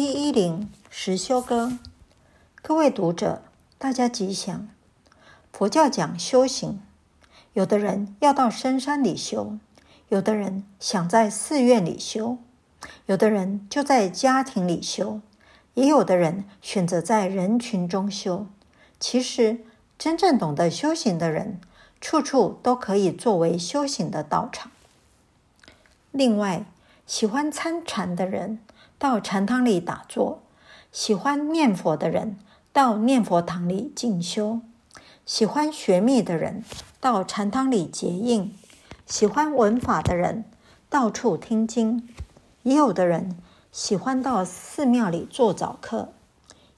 一一零实修歌，各位读者，大家吉祥。佛教讲修行，有的人要到深山里修，有的人想在寺院里修，有的人就在家庭里修，也有的人选择在人群中修。其实，真正懂得修行的人，处处都可以作为修行的道场。另外，喜欢参禅的人，到禅堂里打坐，喜欢念佛的人到念佛堂里静修，喜欢学密的人到禅堂里结印，喜欢闻法的人到处听经，也有的人喜欢到寺庙里做早课，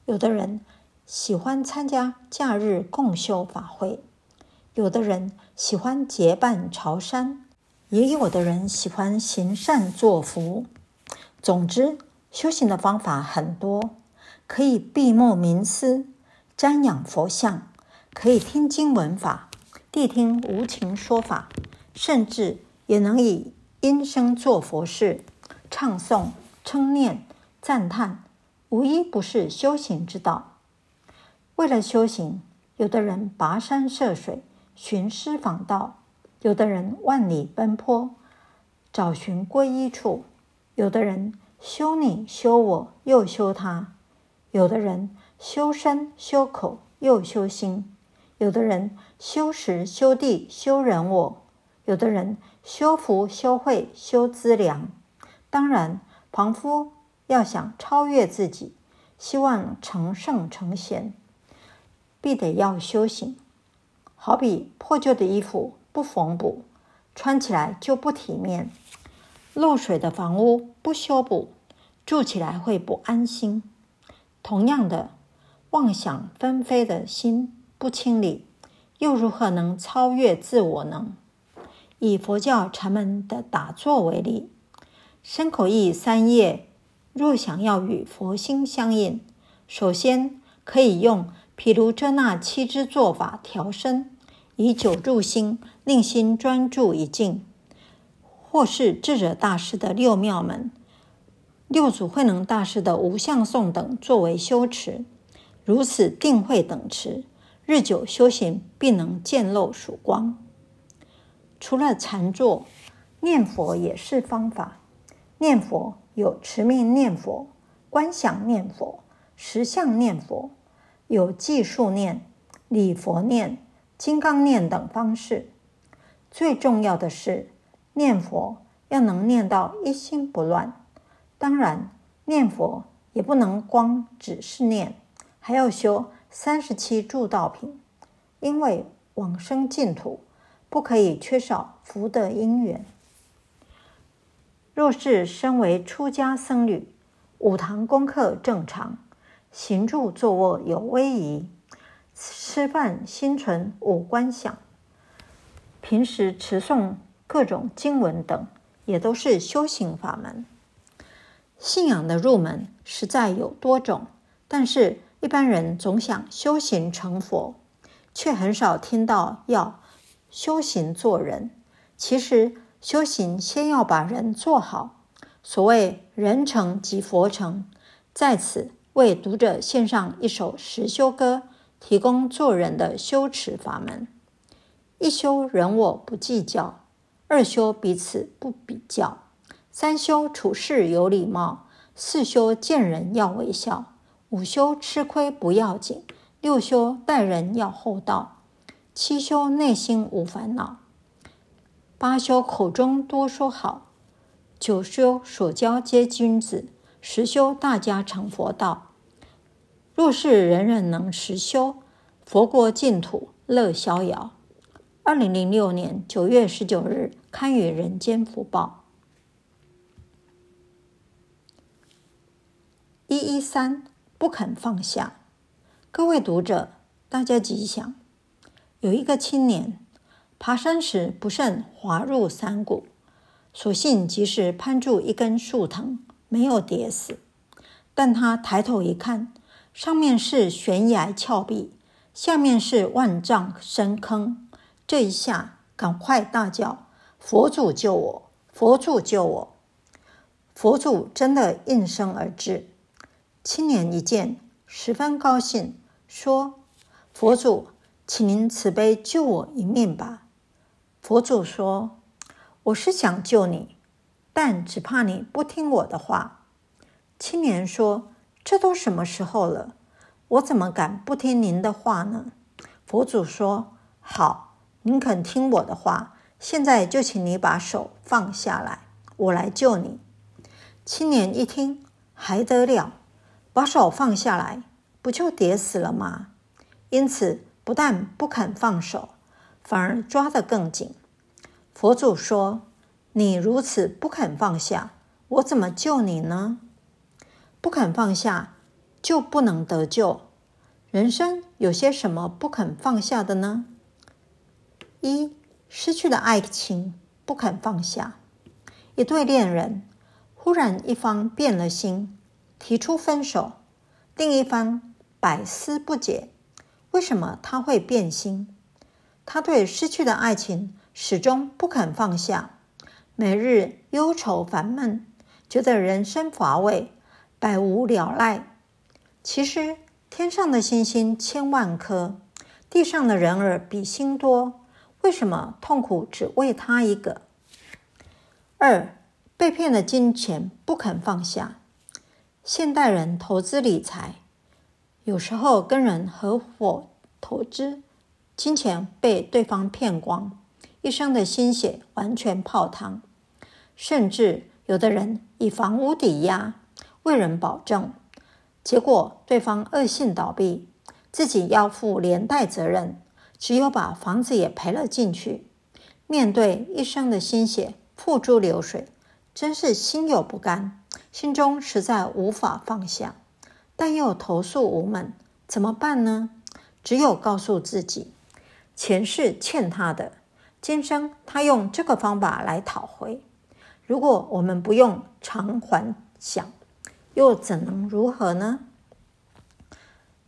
有的人喜欢参加假日共修法会，有的人喜欢结伴朝山，也有的人喜欢行善作福。总之，修行的方法很多，可以闭目冥思、瞻仰佛像，可以听经闻法、谛听无情说法，甚至也能以音声做佛事、唱诵、称念、赞叹，无一不是修行之道。为了修行，有的人跋山涉水寻师访道，有的人万里奔波找寻皈依处，有的人。修你修我又修他，有的人修身修口又修心，有的人修时修地修人我，有的人修福修慧修资粮。当然，凡夫要想超越自己，希望成圣成贤，必得要修行。好比破旧的衣服不缝补，穿起来就不体面。漏水的房屋不修补，住起来会不安心。同样的，妄想纷飞的心不清理，又如何能超越自我呢？以佛教禅门的打坐为例，身口意三业，若想要与佛心相应，首先可以用毗卢遮那七支做法调身，以久住心令心专注一境。或是智者大师的六妙门、六祖慧能大师的无相颂等作为修持，如此定慧等持，日久修行必能见露曙光。除了禅坐，念佛也是方法。念佛有持名念佛、观想念佛、实相念佛，有计数念、礼佛念、金刚念等方式。最重要的是，念佛要能念到一心不乱，当然，念佛也不能光只是念，还要修三十七助道品，因为往生净土不可以缺少福德因缘。若是身为出家僧侣，五堂功课正常，行住坐卧有威仪，吃饭心存五观想，平时持诵。各种经文等也都是修行法门。信仰的入门实在有多种，但是一般人总想修行成佛，却很少听到要修行做人。其实修行先要把人做好。所谓人成即佛成，在此为读者献上一首实修歌，提供做人的修持法门：一修人我不计较。二修彼此不比较，三修处事有礼貌，四修见人要微笑，五修吃亏不要紧，六修待人要厚道，七修内心无烦恼，八修口中多说好，九修所交皆君子，十修大家成佛道。若是人人能实修，佛国净土乐逍遥。二零零六年九月十九日刊于《人间福报》。一一三不肯放下，各位读者，大家吉祥。有一个青年爬山时不慎滑入山谷，所幸及时攀住一根树藤，没有跌死。但他抬头一看，上面是悬崖峭壁，下面是万丈深坑。这一下，赶快大叫：“佛祖救我！佛祖救我！”佛祖真的应声而至，青年一见，十分高兴，说：“佛祖，请您慈悲救我一命吧。”佛祖说：“我是想救你，但只怕你不听我的话。”青年说：“这都什么时候了，我怎么敢不听您的话呢？”佛祖说：“好，您肯听我的话，现在就请你把手放下来，我来救你。”青年一听，还得了？把手放下来，不就跌死了吗？因此，不但不肯放手，反而抓得更紧。佛祖说：“你如此不肯放下，我怎么救你呢？不肯放下，就不能得救。人生有些什么不肯放下的呢？一，失去了爱情，不肯放下。一对恋人，忽然一方变了心。”提出分手，另一方百思不解，为什么他会变心？他对失去的爱情始终不肯放下，每日忧愁烦闷，觉得人生乏味，百无聊赖。其实天上的星星千万颗，地上的人儿比星多，为什么痛苦只为他一个？二，被骗的金钱不肯放下。现代人投资理财，有时候跟人合伙投资，金钱被对方骗光，一生的心血完全泡汤。甚至有的人以房屋抵押，为人保证，结果对方恶性倒闭，自己要负连带责任，只有把房子也赔了进去。面对一生的心血付诸流水，真是心有不甘。心中实在无法放下，但又投诉无门，怎么办呢？只有告诉自己，前世欠他的，今生他用这个方法来讨回。如果我们不用偿还想，又怎能如何呢？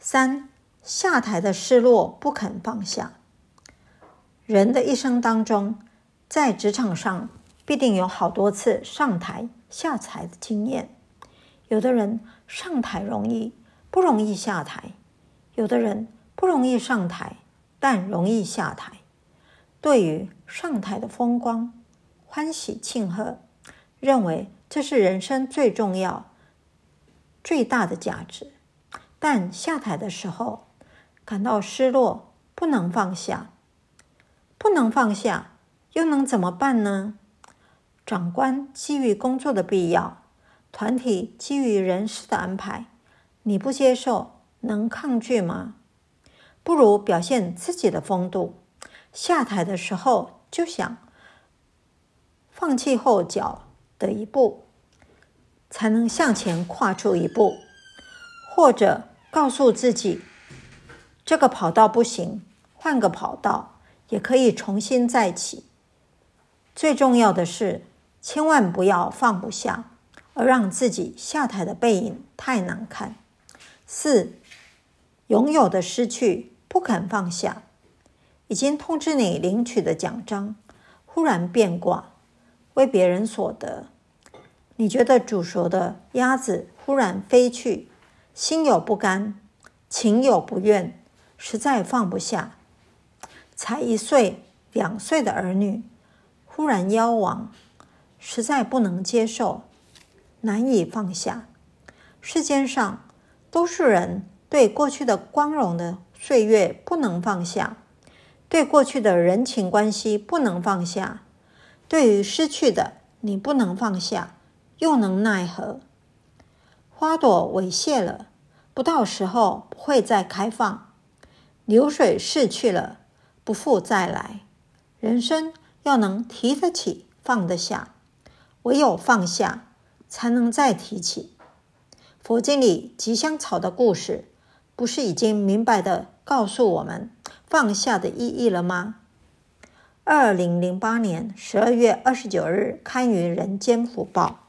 三，下台的失落不肯放下。人的一生当中，在职场上必定有好多次上台。下台的经验，有的人上台容易，不容易下台；有的人不容易上台，但容易下台。对于上台的风光，欢喜庆贺，认为这是人生最重要、最大的价值；但下台的时候，感到失落，不能放下。不能放下，又能怎么办呢？长官基于工作的必要，团体基于人事的安排，你不接受，能抗拒吗？不如表现自己的风度，下台的时候就想放弃后脚的一步，才能向前跨出一步，或者告诉自己，这个跑道不行，换个跑道也可以重新再起。最重要的是。千万不要放不下，而让自己下台的背影太难看。四，拥有的失去不肯放下，已经通知你领取的奖章，忽然变卦，为别人所得。你觉得煮熟的鸭子忽然飞去，心有不甘，情有不愿，实在放不下。才一岁、两岁的儿女忽然夭亡。实在不能接受，难以放下。世间上，多数人对过去的光荣的岁月不能放下，对过去的人情关系不能放下，对于失去的你不能放下，又能奈何？花朵萎谢了，不到时候不会再开放；流水逝去了，不复再来。人生要能提得起，放得下。唯有放下，才能再提起。佛经里吉祥草的故事，不是已经明白地告诉我们放下的意义了吗？二零零八年十二月二十九日刊于《人间福报》。